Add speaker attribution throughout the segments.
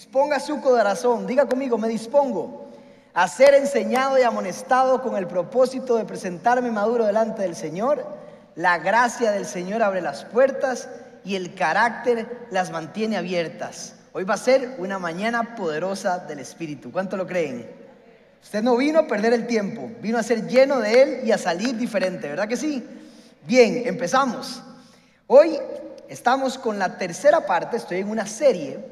Speaker 1: Disponga su corazón, diga conmigo, me dispongo a ser enseñado y amonestado con el propósito de presentarme maduro delante del Señor. La gracia del Señor abre las puertas y el carácter las mantiene abiertas. Hoy va a ser una mañana poderosa del Espíritu. ¿Cuánto lo creen? Usted no vino a perder el tiempo, vino a ser lleno de Él y a salir diferente, ¿verdad que sí? Bien, empezamos. Hoy estamos con la tercera parte, estoy en una serie,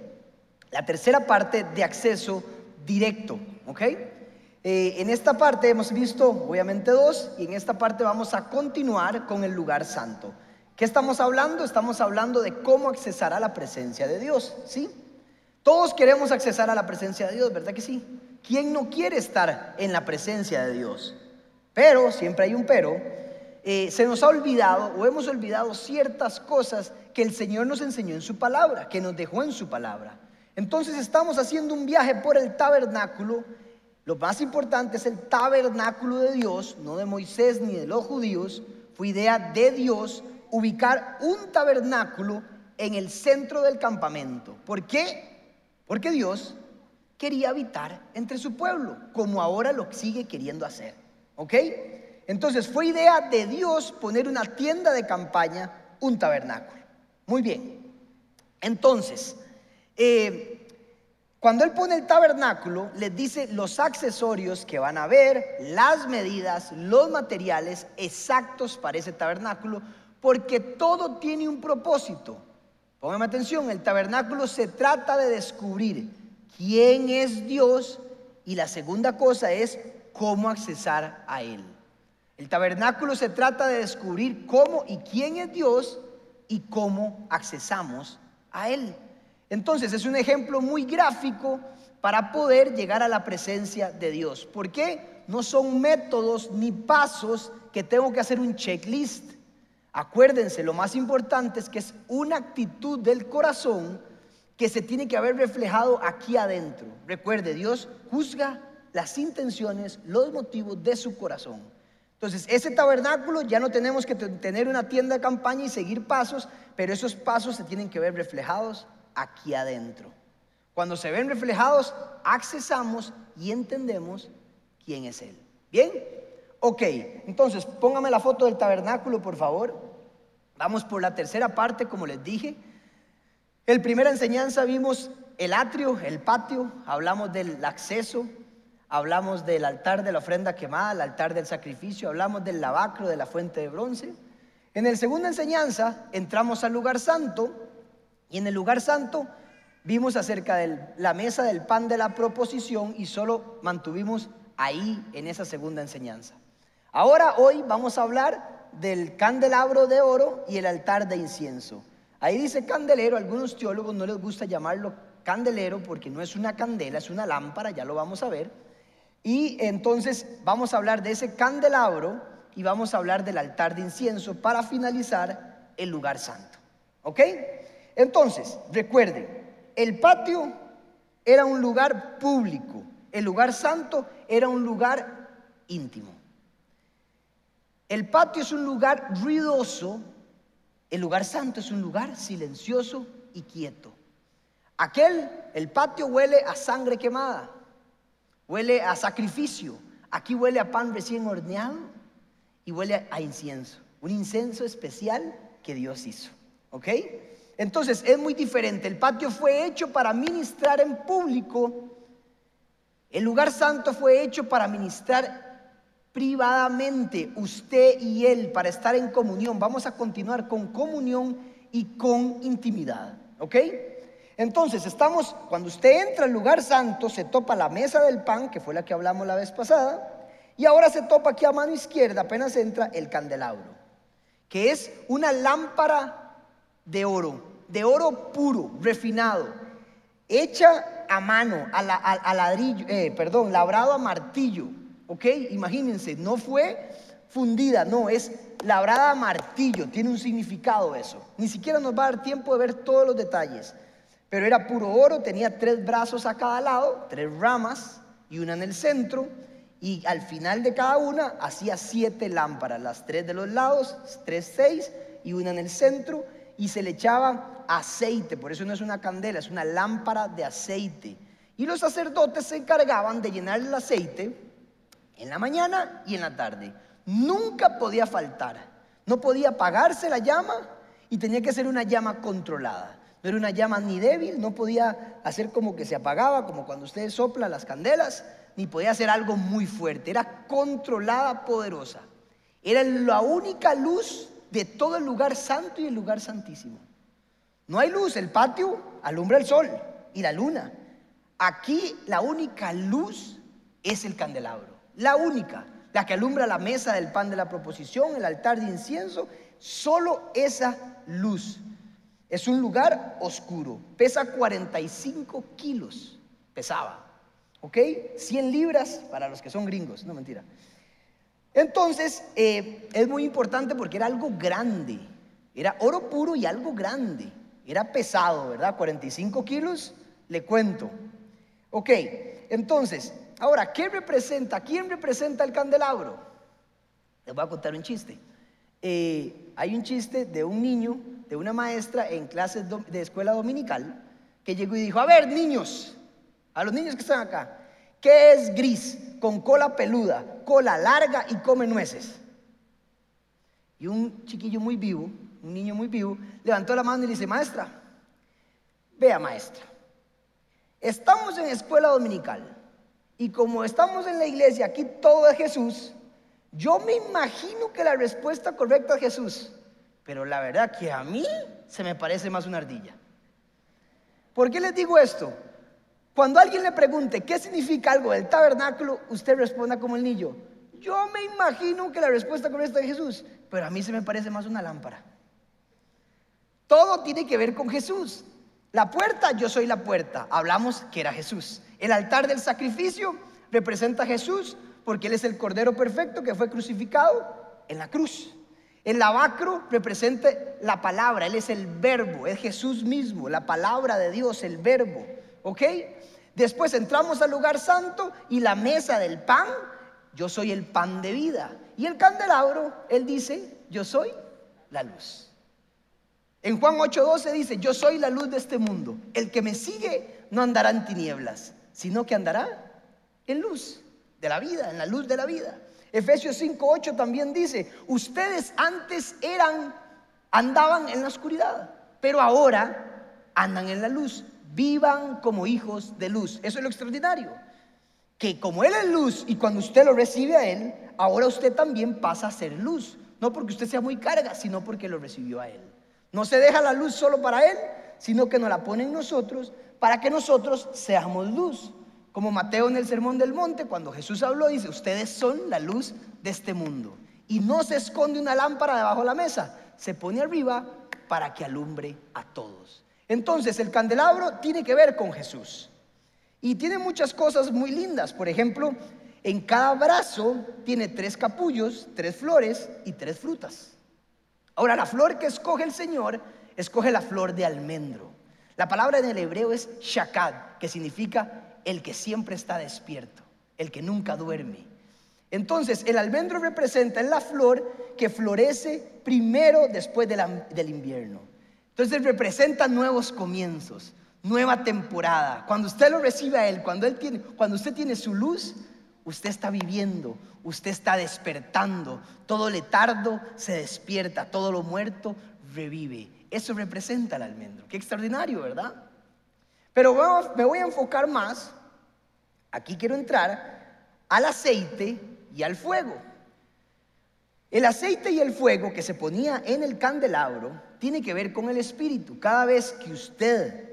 Speaker 1: la tercera parte de acceso directo, ¿ok? Eh, en esta parte hemos visto obviamente dos y en esta parte vamos a continuar con el lugar santo. ¿Qué estamos hablando? Estamos hablando de cómo accesar a la presencia de Dios, ¿sí? Todos queremos accesar a la presencia de Dios, ¿verdad que sí? ¿Quién no quiere estar en la presencia de Dios? Pero, siempre hay un pero, eh, se nos ha olvidado o hemos olvidado ciertas cosas que el Señor nos enseñó en su palabra, que nos dejó en su palabra. Entonces estamos haciendo un viaje por el tabernáculo. Lo más importante es el tabernáculo de Dios, no de Moisés ni de los judíos. Fue idea de Dios ubicar un tabernáculo en el centro del campamento. ¿Por qué? Porque Dios quería habitar entre su pueblo, como ahora lo sigue queriendo hacer. ¿Ok? Entonces fue idea de Dios poner una tienda de campaña, un tabernáculo. Muy bien. Entonces, eh, cuando Él pone el tabernáculo, les dice los accesorios que van a ver, las medidas, los materiales exactos para ese tabernáculo, porque todo tiene un propósito. Pónganme atención, el tabernáculo se trata de descubrir quién es Dios y la segunda cosa es cómo accesar a Él. El tabernáculo se trata de descubrir cómo y quién es Dios y cómo accesamos a Él. Entonces es un ejemplo muy gráfico para poder llegar a la presencia de Dios. ¿Por qué? No son métodos ni pasos que tengo que hacer un checklist. Acuérdense, lo más importante es que es una actitud del corazón que se tiene que haber reflejado aquí adentro. Recuerde, Dios juzga las intenciones, los motivos de su corazón. Entonces, ese tabernáculo ya no tenemos que tener una tienda de campaña y seguir pasos, pero esos pasos se tienen que ver reflejados aquí adentro. Cuando se ven reflejados, accesamos y entendemos quién es Él. ¿Bien? Ok, entonces póngame la foto del tabernáculo, por favor. Vamos por la tercera parte, como les dije. En primera enseñanza vimos el atrio, el patio, hablamos del acceso, hablamos del altar de la ofrenda quemada, el altar del sacrificio, hablamos del lavacro, de la fuente de bronce. En el segunda enseñanza entramos al lugar santo y en el lugar santo vimos acerca de la mesa del pan de la proposición y solo mantuvimos ahí en esa segunda enseñanza. Ahora hoy vamos a hablar del candelabro de oro y el altar de incienso. Ahí dice candelero, algunos teólogos no les gusta llamarlo candelero porque no es una candela, es una lámpara, ya lo vamos a ver. Y entonces vamos a hablar de ese candelabro y vamos a hablar del altar de incienso para finalizar el lugar santo. ¿Ok? Entonces, recuerden, el patio era un lugar público, el lugar santo era un lugar íntimo. El patio es un lugar ruidoso, el lugar santo es un lugar silencioso y quieto. Aquel, el patio huele a sangre quemada, huele a sacrificio. Aquí huele a pan recién horneado y huele a incienso. Un incienso especial que Dios hizo. ¿Ok? Entonces es muy diferente. El patio fue hecho para ministrar en público. El lugar santo fue hecho para ministrar privadamente, usted y él, para estar en comunión. Vamos a continuar con comunión y con intimidad. ¿Ok? Entonces, estamos, cuando usted entra al lugar santo, se topa la mesa del pan, que fue la que hablamos la vez pasada, y ahora se topa aquí a mano izquierda, apenas entra el candelabro, que es una lámpara de oro, de oro puro, refinado, hecha a mano, a, ladrillo, eh, perdón, labrado a martillo, ¿ok? Imagínense, no fue fundida, no, es labrada a martillo, tiene un significado eso. Ni siquiera nos va a dar tiempo de ver todos los detalles. Pero era puro oro, tenía tres brazos a cada lado, tres ramas y una en el centro. Y al final de cada una hacía siete lámparas, las tres de los lados, tres, seis y una en el centro. Y se le echaba aceite, por eso no es una candela, es una lámpara de aceite. Y los sacerdotes se encargaban de llenar el aceite en la mañana y en la tarde. Nunca podía faltar. No podía apagarse la llama y tenía que ser una llama controlada. No era una llama ni débil, no podía hacer como que se apagaba, como cuando ustedes soplan las candelas, ni podía hacer algo muy fuerte. Era controlada, poderosa. Era la única luz de todo el lugar santo y el lugar santísimo. No hay luz, el patio alumbra el sol y la luna. Aquí la única luz es el candelabro, la única, la que alumbra la mesa del pan de la proposición, el altar de incienso, solo esa luz. Es un lugar oscuro, pesa 45 kilos, pesaba, ¿ok? 100 libras para los que son gringos, no mentira. Entonces, eh, es muy importante porque era algo grande, era oro puro y algo grande, era pesado, ¿verdad? 45 kilos, le cuento. Ok, entonces, ahora, ¿qué representa? ¿Quién representa el candelabro? Les voy a contar un chiste. Eh, hay un chiste de un niño, de una maestra en clases de escuela dominical, que llegó y dijo, a ver, niños, a los niños que están acá, ¿qué es gris, con cola peluda, cola larga y come nueces? Y un chiquillo muy vivo, un niño muy vivo, levantó la mano y le dice, maestra, vea maestra, Estamos en escuela dominical y como estamos en la iglesia, aquí todo es Jesús, yo me imagino que la respuesta correcta es Jesús, pero la verdad que a mí se me parece más una ardilla. ¿Por qué les digo esto? Cuando alguien le pregunte qué significa algo del tabernáculo, usted responda como el niño. Yo me imagino que la respuesta correcta es Jesús, pero a mí se me parece más una lámpara. Todo tiene que ver con Jesús. La puerta, yo soy la puerta. Hablamos que era Jesús. El altar del sacrificio representa a Jesús porque Él es el Cordero Perfecto que fue crucificado en la cruz. El lavacro representa la palabra, Él es el verbo, es Jesús mismo, la palabra de Dios, el verbo. ¿Ok? Después entramos al lugar santo y la mesa del pan, yo soy el pan de vida. Y el candelabro, Él dice, yo soy la luz. En Juan 8:12 dice, yo soy la luz de este mundo. El que me sigue no andará en tinieblas, sino que andará en luz de la vida, en la luz de la vida. Efesios 5:8 también dice, ustedes antes eran, andaban en la oscuridad, pero ahora andan en la luz. Vivan como hijos de luz. Eso es lo extraordinario. Que como Él es luz y cuando usted lo recibe a Él, ahora usted también pasa a ser luz. No porque usted sea muy carga, sino porque lo recibió a Él. No se deja la luz solo para Él, sino que nos la pone en nosotros para que nosotros seamos luz. Como Mateo en el Sermón del Monte, cuando Jesús habló, dice, ustedes son la luz de este mundo. Y no se esconde una lámpara debajo de la mesa, se pone arriba para que alumbre a todos. Entonces el candelabro tiene que ver con Jesús. Y tiene muchas cosas muy lindas. Por ejemplo, en cada brazo tiene tres capullos, tres flores y tres frutas. Ahora, la flor que escoge el Señor, escoge la flor de almendro. La palabra en el hebreo es shakad, que significa el que siempre está despierto, el que nunca duerme. Entonces, el almendro representa la flor que florece primero después del invierno. Entonces, representa nuevos comienzos, nueva temporada. Cuando usted lo recibe a Él, cuando, él tiene, cuando usted tiene su luz, usted está viviendo, usted está despertando. Todo letardo se despierta, todo lo muerto revive. Eso representa el almendro. Qué extraordinario, ¿verdad? Pero me voy a enfocar más, aquí quiero entrar, al aceite y al fuego. El aceite y el fuego que se ponía en el candelabro tiene que ver con el espíritu. Cada vez que usted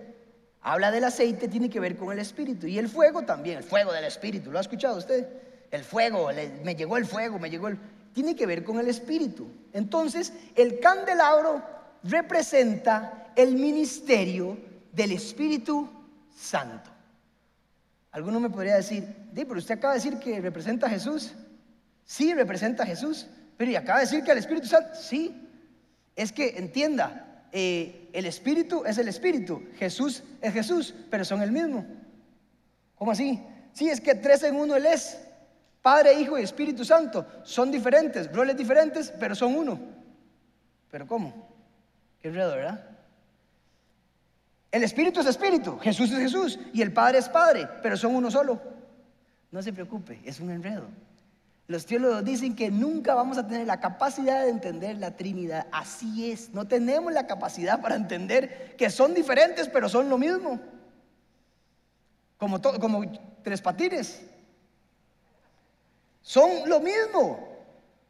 Speaker 1: habla del aceite, tiene que ver con el espíritu. Y el fuego también, el fuego del espíritu. ¿Lo ha escuchado usted? El fuego, me llegó el fuego, me llegó el... Tiene que ver con el espíritu. Entonces, el candelabro representa el ministerio del Espíritu Santo. Alguno me podría decir, pero usted acaba de decir que representa a Jesús. Sí, representa a Jesús. Pero ¿y acaba de decir que el Espíritu Santo? Sí. Es que entienda, eh, el Espíritu es el Espíritu, Jesús es Jesús, pero son el mismo. ¿Cómo así? Sí, es que tres en uno Él es. Padre, Hijo y Espíritu Santo son diferentes, roles diferentes, pero son uno. ¿Pero cómo? Qué enredo, ¿verdad? El Espíritu es Espíritu, Jesús es Jesús y el Padre es Padre, pero son uno solo. No se preocupe, es un enredo. Los teólogos dicen que nunca vamos a tener la capacidad de entender la Trinidad. Así es, no tenemos la capacidad para entender que son diferentes, pero son lo mismo. Como, como tres patines. Son lo mismo.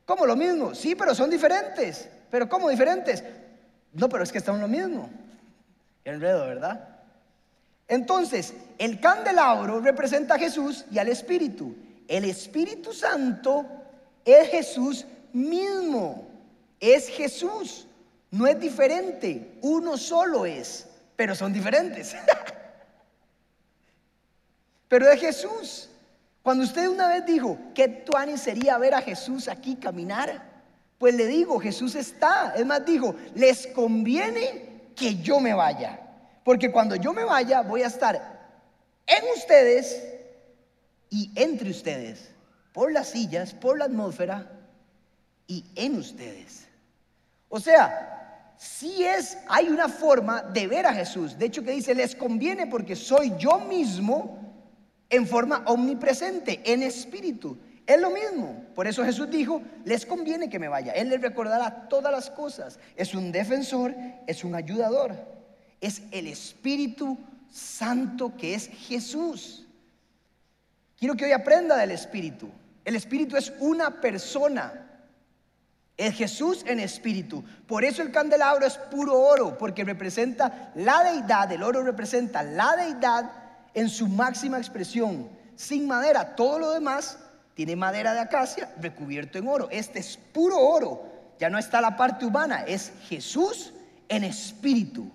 Speaker 1: ¿Cómo lo mismo? Sí, pero son diferentes. ¿Pero cómo diferentes? No, pero es que están lo mismo. Enredo, ¿verdad? Entonces, el candelabro representa a Jesús y al Espíritu. El Espíritu Santo es Jesús mismo. Es Jesús. No es diferente. Uno solo es. Pero son diferentes. pero es Jesús. Cuando usted una vez dijo, ¿qué tuani sería ver a Jesús aquí caminar? Pues le digo, Jesús está. Es más, dijo, les conviene que yo me vaya. Porque cuando yo me vaya, voy a estar en ustedes y entre ustedes, por las sillas, por la atmósfera y en ustedes. O sea, si es, hay una forma de ver a Jesús. De hecho, que dice, les conviene porque soy yo mismo en forma omnipresente, en espíritu. Es lo mismo. Por eso Jesús dijo, les conviene que me vaya. Él les recordará todas las cosas. Es un defensor, es un ayudador. Es el Espíritu Santo que es Jesús. Quiero que hoy aprenda del Espíritu. El Espíritu es una persona. Es Jesús en espíritu. Por eso el candelabro es puro oro, porque representa la deidad. El oro representa la deidad en su máxima expresión, sin madera. Todo lo demás tiene madera de acacia recubierto en oro. Este es puro oro. Ya no está la parte humana, es Jesús en espíritu.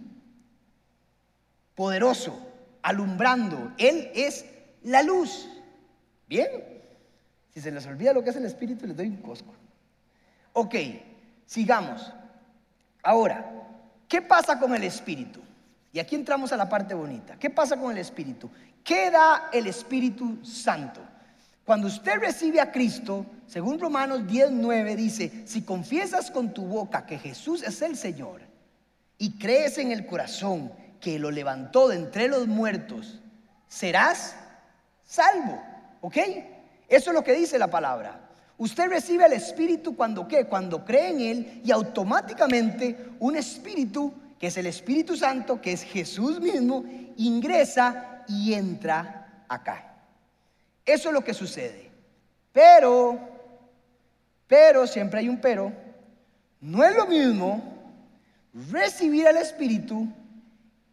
Speaker 1: Poderoso, alumbrando. Él es la luz. Bien. Si se les olvida lo que es el espíritu, les doy un cosco. Ok, sigamos. Ahora, ¿qué pasa con el espíritu? Y aquí entramos a la parte bonita. ¿Qué pasa con el Espíritu? ¿Qué da el Espíritu Santo? Cuando usted recibe a Cristo, según Romanos 10:9 dice, si confiesas con tu boca que Jesús es el Señor y crees en el corazón que lo levantó de entre los muertos, serás salvo. ¿Ok? Eso es lo que dice la palabra. Usted recibe el Espíritu cuando qué? Cuando cree en Él y automáticamente un Espíritu que es el Espíritu Santo, que es Jesús mismo, ingresa y entra acá. Eso es lo que sucede. Pero, pero, siempre hay un pero, no es lo mismo recibir el Espíritu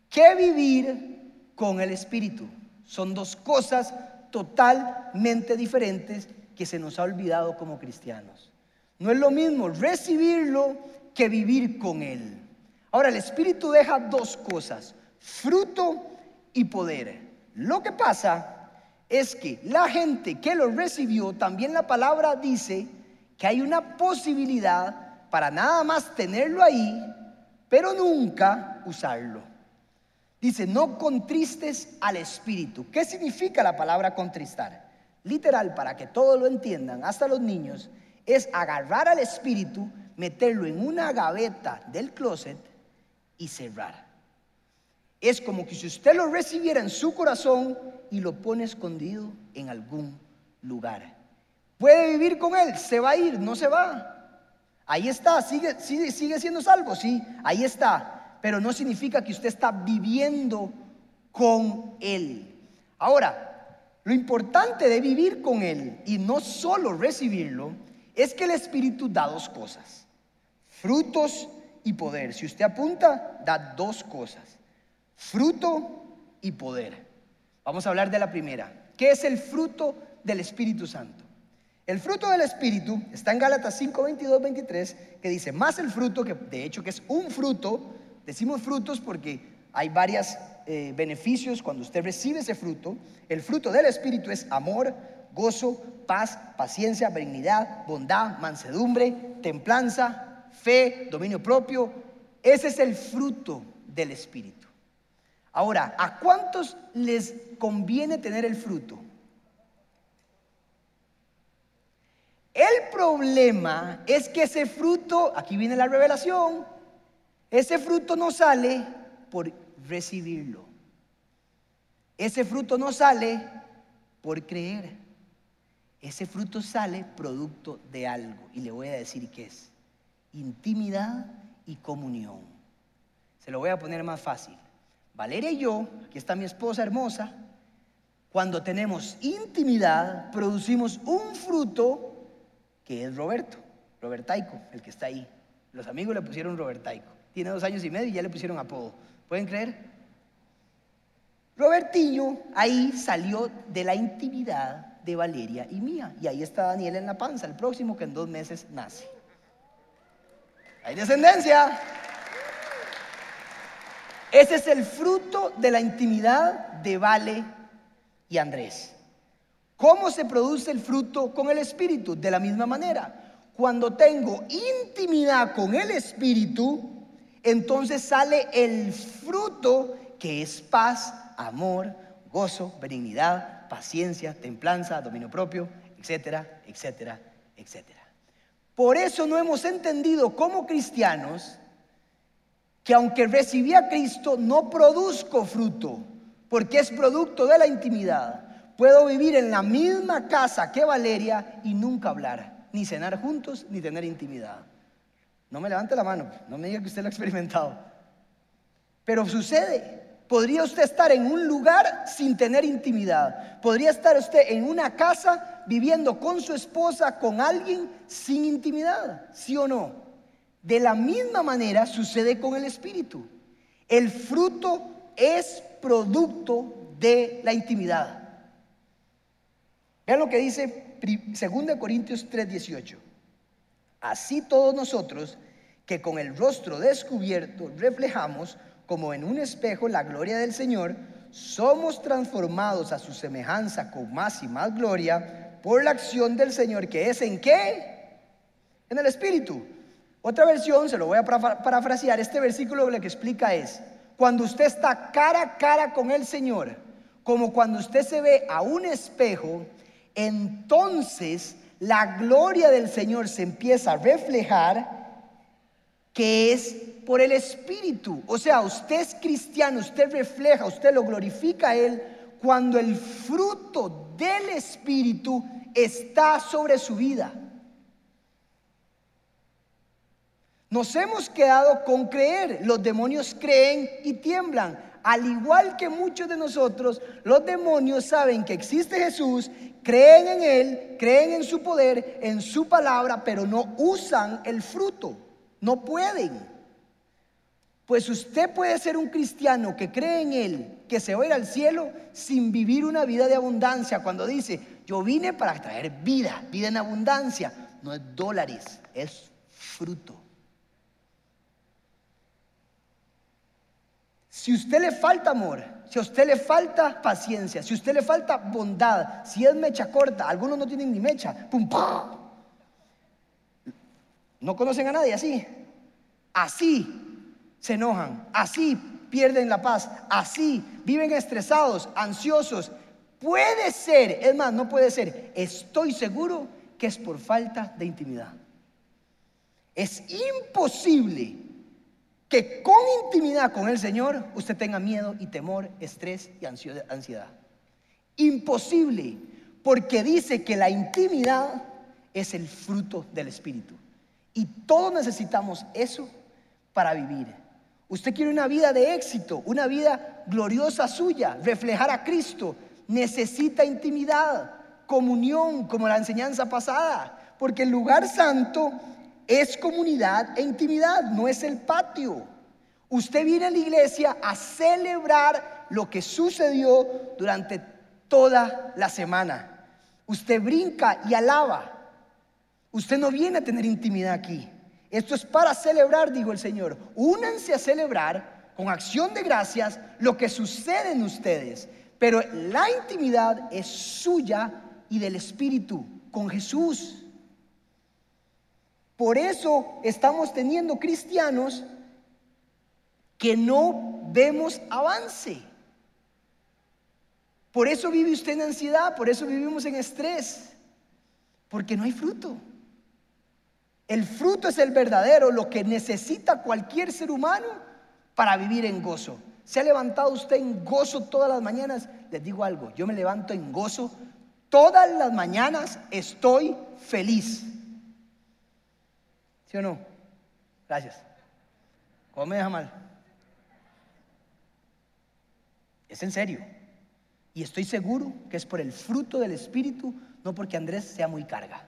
Speaker 1: que vivir con el Espíritu. Son dos cosas totalmente diferentes que se nos ha olvidado como cristianos. No es lo mismo recibirlo que vivir con Él. Ahora, el Espíritu deja dos cosas, fruto y poder. Lo que pasa es que la gente que lo recibió, también la palabra dice que hay una posibilidad para nada más tenerlo ahí, pero nunca usarlo. Dice, no contristes al Espíritu. ¿Qué significa la palabra contristar? Literal, para que todos lo entiendan, hasta los niños, es agarrar al Espíritu, meterlo en una gaveta del closet y cerrar. Es como que si usted lo recibiera en su corazón y lo pone escondido en algún lugar. Puede vivir con él, se va a ir, no se va. Ahí está, sigue, sigue, sigue siendo salvo, sí, ahí está. Pero no significa que usted está viviendo con él. Ahora, lo importante de vivir con él y no solo recibirlo es que el Espíritu da dos cosas. Frutos y poder. Si usted apunta, da dos cosas, fruto y poder. Vamos a hablar de la primera. ¿Qué es el fruto del Espíritu Santo? El fruto del Espíritu está en Gálatas 5, 22, 23, que dice, más el fruto, que de hecho que es un fruto, decimos frutos porque hay varios eh, beneficios cuando usted recibe ese fruto. El fruto del Espíritu es amor, gozo, paz, paciencia, benignidad, bondad, mansedumbre, templanza fe, dominio propio. Ese es el fruto del Espíritu. Ahora, ¿a cuántos les conviene tener el fruto? El problema es que ese fruto, aquí viene la revelación, ese fruto no sale por recibirlo. Ese fruto no sale por creer. Ese fruto sale producto de algo. Y le voy a decir qué es. Intimidad y comunión. Se lo voy a poner más fácil. Valeria y yo, aquí está mi esposa hermosa, cuando tenemos intimidad, producimos un fruto que es Roberto, Robertaico, el que está ahí. Los amigos le pusieron Robertaico. Tiene dos años y medio y ya le pusieron apodo. ¿Pueden creer? Robertiño ahí salió de la intimidad de Valeria y mía. Y ahí está Daniel en la panza, el próximo que en dos meses nace. Hay descendencia. Ese es el fruto de la intimidad de Vale y Andrés. ¿Cómo se produce el fruto con el Espíritu? De la misma manera. Cuando tengo intimidad con el Espíritu, entonces sale el fruto que es paz, amor, gozo, benignidad, paciencia, templanza, dominio propio, etcétera, etcétera, etcétera. Por eso no hemos entendido como cristianos que aunque recibí a Cristo no produzco fruto, porque es producto de la intimidad. Puedo vivir en la misma casa que Valeria y nunca hablar, ni cenar juntos, ni tener intimidad. No me levante la mano, no me diga que usted lo ha experimentado. Pero sucede. Podría usted estar en un lugar sin tener intimidad. Podría estar usted en una casa viviendo con su esposa, con alguien sin intimidad. ¿Sí o no? De la misma manera sucede con el Espíritu. El fruto es producto de la intimidad. Vean lo que dice 2 Corintios 3:18. Así todos nosotros, que con el rostro descubierto reflejamos como en un espejo la gloria del Señor, somos transformados a su semejanza con más y más gloria por la acción del Señor, que es en qué? En el Espíritu. Otra versión, se lo voy a parafrasear, este versículo lo que explica es, cuando usted está cara a cara con el Señor, como cuando usted se ve a un espejo, entonces la gloria del Señor se empieza a reflejar que es por el Espíritu. O sea, usted es cristiano, usted refleja, usted lo glorifica a Él cuando el fruto del Espíritu está sobre su vida. Nos hemos quedado con creer. Los demonios creen y tiemblan. Al igual que muchos de nosotros, los demonios saben que existe Jesús, creen en Él, creen en su poder, en su palabra, pero no usan el fruto. No pueden. Pues usted puede ser un cristiano que cree en Él, que se va a ir al cielo sin vivir una vida de abundancia. Cuando dice, yo vine para traer vida, vida en abundancia, no es dólares, es fruto. Si usted le falta amor, si a usted le falta paciencia, si a usted le falta bondad, si es mecha corta, algunos no tienen ni mecha, pum, No conocen a nadie así. Así se enojan, así pierden la paz, así viven estresados, ansiosos. Puede ser, es más, no puede ser, estoy seguro que es por falta de intimidad. Es imposible que con intimidad con el Señor usted tenga miedo y temor, estrés y ansiedad. Imposible, porque dice que la intimidad es el fruto del Espíritu. Y todos necesitamos eso para vivir. Usted quiere una vida de éxito, una vida gloriosa suya, reflejar a Cristo. Necesita intimidad, comunión, como la enseñanza pasada, porque el lugar santo es comunidad e intimidad, no es el patio. Usted viene a la iglesia a celebrar lo que sucedió durante toda la semana. Usted brinca y alaba. Usted no viene a tener intimidad aquí. Esto es para celebrar, dijo el Señor. Únanse a celebrar con acción de gracias lo que sucede en ustedes. Pero la intimidad es suya y del Espíritu, con Jesús. Por eso estamos teniendo cristianos que no vemos avance. Por eso vive usted en ansiedad, por eso vivimos en estrés, porque no hay fruto. El fruto es el verdadero, lo que necesita cualquier ser humano para vivir en gozo. ¿Se ha levantado usted en gozo todas las mañanas? Les digo algo, yo me levanto en gozo. Todas las mañanas estoy feliz. ¿Sí o no? Gracias. ¿Cómo me deja mal? Es en serio. Y estoy seguro que es por el fruto del Espíritu, no porque Andrés sea muy carga.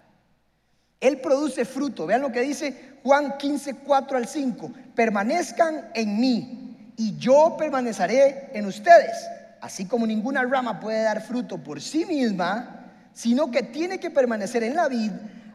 Speaker 1: Él produce fruto. Vean lo que dice Juan 15, 4 al 5. Permanezcan en mí y yo permaneceré en ustedes. Así como ninguna rama puede dar fruto por sí misma, sino que tiene que permanecer en la vid,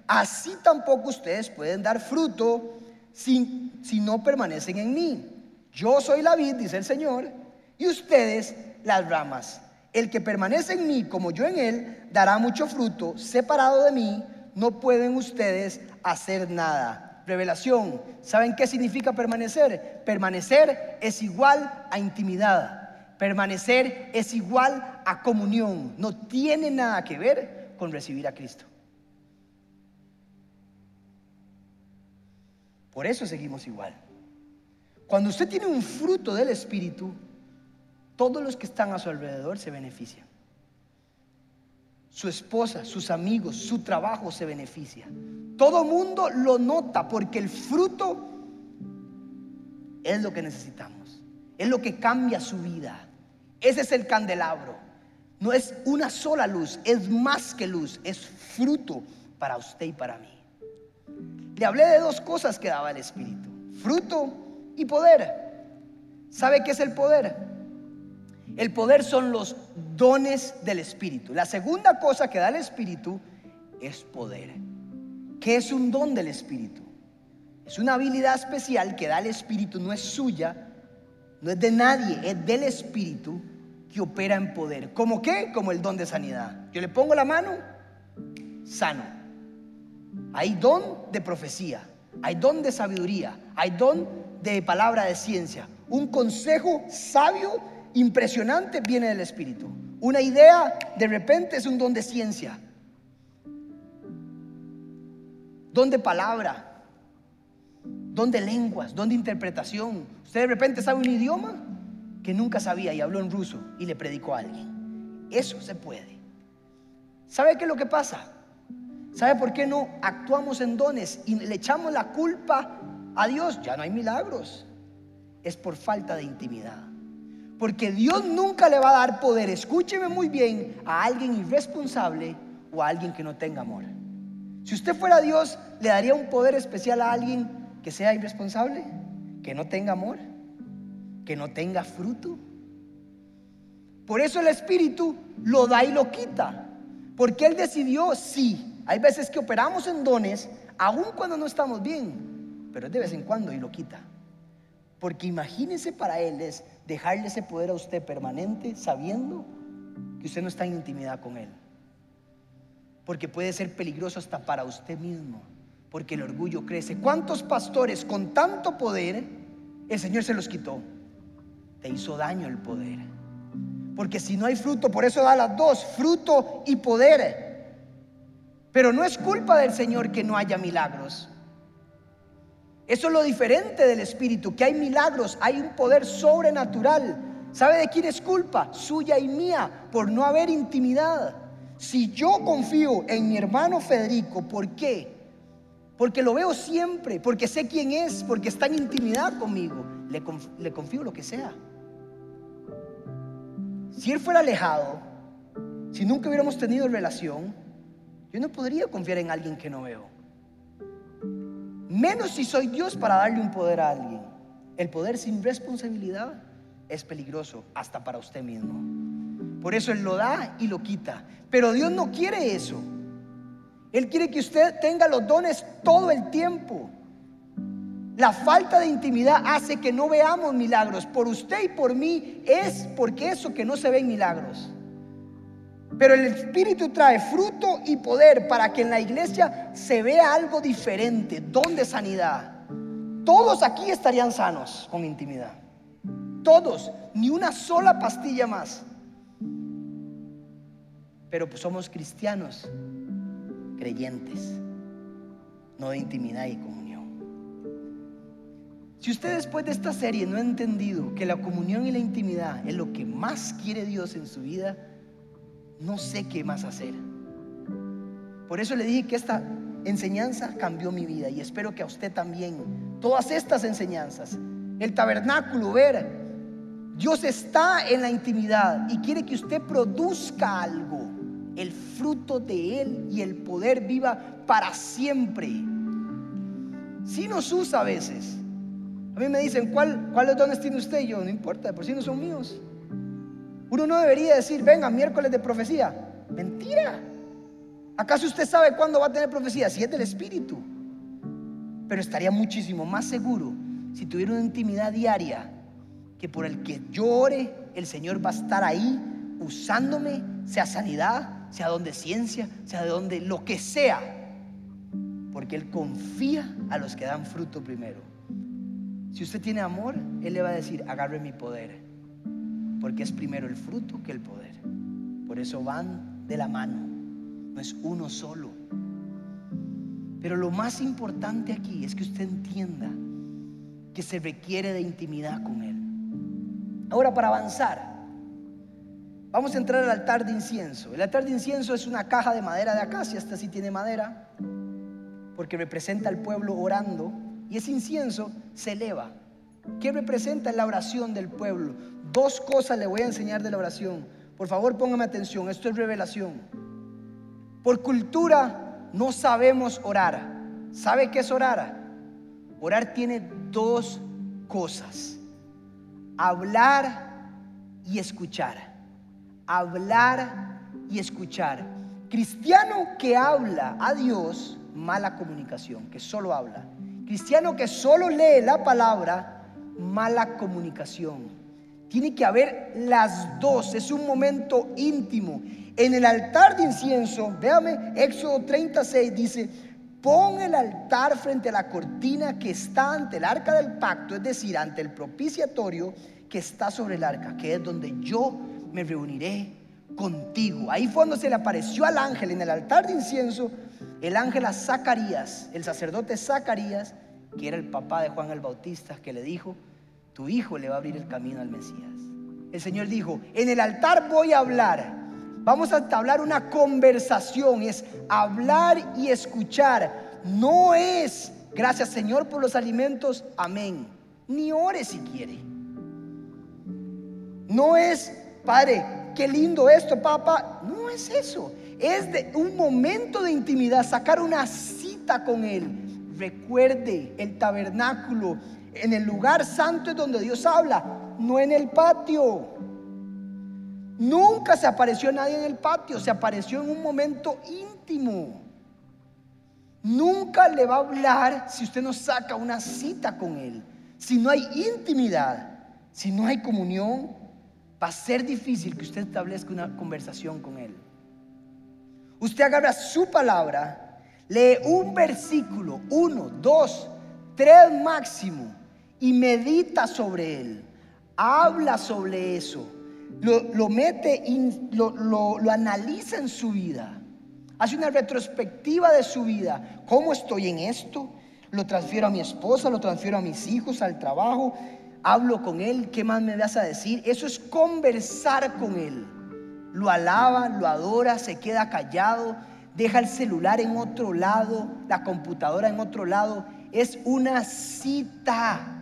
Speaker 1: así tampoco ustedes pueden dar fruto si, si no permanecen en mí. Yo soy la vid, dice el Señor, y ustedes las ramas. El que permanece en mí como yo en él, dará mucho fruto. Separado de mí, no pueden ustedes hacer nada revelación. ¿Saben qué significa permanecer? Permanecer es igual a intimidad. Permanecer es igual a comunión. No tiene nada que ver con recibir a Cristo. Por eso seguimos igual. Cuando usted tiene un fruto del Espíritu, todos los que están a su alrededor se benefician. Su esposa, sus amigos, su trabajo se beneficia. Todo mundo lo nota porque el fruto es lo que necesitamos. Es lo que cambia su vida. Ese es el candelabro. No es una sola luz, es más que luz, es fruto para usted y para mí. Le hablé de dos cosas que daba el Espíritu, fruto y poder. ¿Sabe qué es el poder? El poder son los dones del Espíritu. La segunda cosa que da el Espíritu es poder. ¿Qué es un don del Espíritu? Es una habilidad especial que da el Espíritu, no es suya, no es de nadie, es del Espíritu que opera en poder. ¿Cómo qué? Como el don de sanidad. Yo le pongo la mano, sano. Hay don de profecía, hay don de sabiduría, hay don de palabra de ciencia. Un consejo sabio, impresionante, viene del Espíritu. Una idea de repente es un don de ciencia. don de palabra, don de lenguas, don de interpretación. Usted de repente sabe un idioma que nunca sabía y habló en ruso y le predicó a alguien. Eso se puede. ¿Sabe qué es lo que pasa? ¿Sabe por qué no actuamos en dones y le echamos la culpa a Dios? Ya no hay milagros. Es por falta de intimidad. Porque Dios nunca le va a dar poder, escúcheme muy bien, a alguien irresponsable o a alguien que no tenga amor. Si usted fuera Dios, ¿le daría un poder especial a alguien que sea irresponsable? ¿Que no tenga amor? ¿Que no tenga fruto? Por eso el Espíritu lo da y lo quita. Porque Él decidió, sí, hay veces que operamos en dones, aun cuando no estamos bien, pero de vez en cuando y lo quita. Porque imagínese para Él es dejarle ese poder a usted permanente sabiendo que usted no está en intimidad con Él porque puede ser peligroso hasta para usted mismo, porque el orgullo crece. ¿Cuántos pastores con tanto poder el Señor se los quitó? Te hizo daño el poder. Porque si no hay fruto, por eso da las dos, fruto y poder. Pero no es culpa del Señor que no haya milagros. Eso es lo diferente del Espíritu, que hay milagros, hay un poder sobrenatural. ¿Sabe de quién es culpa? Suya y mía, por no haber intimidad. Si yo confío en mi hermano Federico, ¿por qué? Porque lo veo siempre, porque sé quién es, porque está en intimidad conmigo. Le, confío lo que sea. Si él fuera alejado, si nunca hubiéramos tenido relación, yo no podría confiar en alguien que no veo. Menos si soy Dios para darle un poder a alguien. El poder sin responsabilidad es peligroso hasta para usted mismo. Por eso Él lo da y lo quita. Pero Dios no quiere eso. Él quiere que usted tenga los dones todo el tiempo. La falta de intimidad hace que no veamos milagros. Por usted y por mí es porque eso que no se ven milagros. Pero el Espíritu trae fruto y poder para que en la iglesia se vea algo diferente, don de sanidad. Todos aquí estarían sanos con intimidad. Todos, ni una sola pastilla más pero pues somos cristianos, creyentes, no de intimidad y comunión. Si usted después de esta serie no ha entendido que la comunión y la intimidad es lo que más quiere Dios en su vida, no sé qué más hacer. Por eso le dije que esta enseñanza cambió mi vida y espero que a usted también. Todas estas enseñanzas, el tabernáculo, ver, Dios está en la intimidad y quiere que usted produzca algo, el fruto de Él y el poder viva para siempre. Si nos usa a veces. A mí me dicen, ¿cuál, ¿cuáles dones tiene usted? yo, no importa, por si no son míos. Uno no debería decir, venga, miércoles de profecía. Mentira. ¿Acaso usted sabe cuándo va a tener profecía? Si es del Espíritu. Pero estaría muchísimo más seguro si tuviera una intimidad diaria que por el que yo ore, el Señor va a estar ahí usándome, sea sanidad, sea donde ciencia, sea de donde lo que sea. Porque Él confía a los que dan fruto primero. Si usted tiene amor, Él le va a decir, agarre mi poder. Porque es primero el fruto que el poder. Por eso van de la mano no es uno solo. Pero lo más importante aquí es que usted entienda que se requiere de intimidad con Él. Ahora para avanzar, vamos a entrar al altar de incienso. El altar de incienso es una caja de madera de acacia, esta sí tiene madera, porque representa al pueblo orando, y ese incienso se eleva. ¿Qué representa la oración del pueblo? Dos cosas le voy a enseñar de la oración. Por favor, póngame atención, esto es revelación. Por cultura no sabemos orar. ¿Sabe qué es orar? Orar tiene dos cosas. Hablar y escuchar. Hablar y escuchar. Cristiano que habla a Dios, mala comunicación, que solo habla. Cristiano que solo lee la palabra, mala comunicación. Tiene que haber las dos, es un momento íntimo. En el altar de incienso, véame, Éxodo 36 dice, pon el altar frente a la cortina que está ante el arca del pacto, es decir, ante el propiciatorio que está sobre el arca, que es donde yo me reuniré contigo. Ahí fue cuando se le apareció al ángel en el altar de incienso, el ángel a Zacarías, el sacerdote Zacarías, que era el papá de Juan el Bautista, que le dijo, tu hijo le va a abrir el camino al Mesías. El Señor dijo, en el altar voy a hablar Vamos a entablar una conversación, es hablar y escuchar. No es, gracias Señor por los alimentos, amén. Ni ore si quiere. No es, Padre, qué lindo esto, papá. No es eso. Es de un momento de intimidad, sacar una cita con Él. Recuerde el tabernáculo. En el lugar santo es donde Dios habla, no en el patio. Nunca se apareció nadie en el patio, se apareció en un momento íntimo. Nunca le va a hablar si usted no saca una cita con él. Si no hay intimidad, si no hay comunión, va a ser difícil que usted establezca una conversación con él. Usted agarra su palabra, lee un versículo, uno, dos, tres máximo, y medita sobre él. Habla sobre eso lo, mete, y lo, lo analiza en su vida. Hace una retrospectiva de su vida. ¿Cómo estoy en esto? Lo transfiero a mi esposa, lo transfiero a mis hijos, al trabajo. Hablo con él. ¿Qué más me vas a decir? Eso es conversar con él. Lo alaba, lo adora, se queda callado, deja el celular en otro lado, la computadora en otro lado. Es una cita.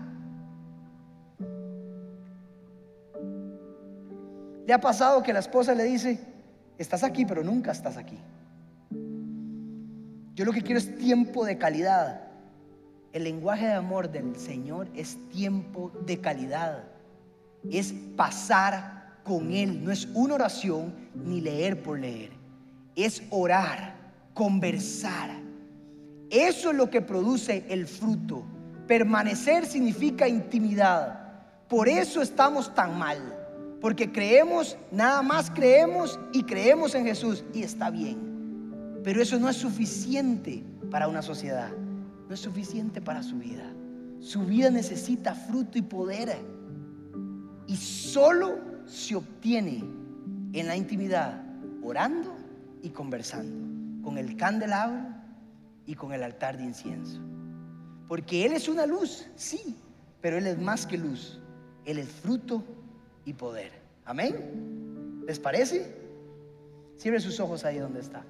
Speaker 1: ¿Le ha pasado que la esposa le dice, estás aquí, pero nunca estás aquí? Yo lo que quiero es tiempo de calidad. El lenguaje de amor del Señor es tiempo de calidad. Es pasar con Él. No es una oración ni leer por leer. Es orar, conversar. Eso es lo que produce el fruto. Permanecer significa intimidad. Por eso estamos tan mal porque creemos, nada más creemos y creemos en Jesús y está bien. Pero eso no es suficiente para una sociedad, no es suficiente para su vida. Su vida necesita fruto y poder. Y solo se obtiene en la intimidad, orando y conversando, con el candelabro y con el altar de incienso. Porque Él es una luz, sí, pero Él es más que luz. Él es fruto y poder. Amén. ¿Les parece? Cierre sus ojos ahí donde está.